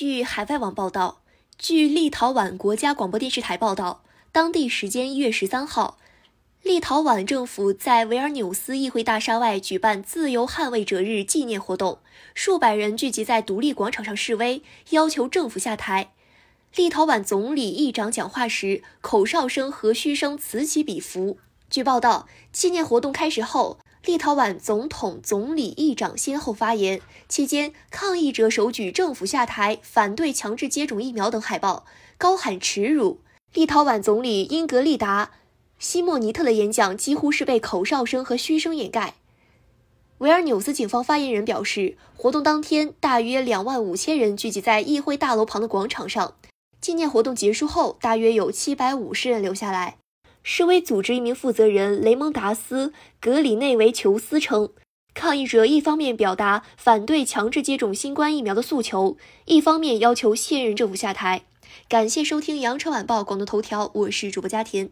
据海外网报道，据立陶宛国家广播电视台报道，当地时间一月十三号，立陶宛政府在维尔纽斯议会大厦外举办自由捍卫者日纪念活动，数百人聚集在独立广场上示威，要求政府下台。立陶宛总理议长讲话时，口哨声和嘘声此起彼伏。据报道，纪念活动开始后。立陶宛总统、总理、议长先后发言，期间抗议者手举“政府下台”、“反对强制接种疫苗”等海报，高喊耻辱。立陶宛总理英格丽达·西莫尼特的演讲几乎是被口哨声和嘘声掩盖。维尔纽斯警方发言人表示，活动当天大约两万五千人聚集在议会大楼旁的广场上。纪念活动结束后，大约有七百五十人留下来。示威组织一名负责人雷蒙达斯·格里内维琼斯称，抗议者一方面表达反对强制接种新冠疫苗的诉求，一方面要求现任政府下台。感谢收听《羊城晚报广东头条》，我是主播佳田。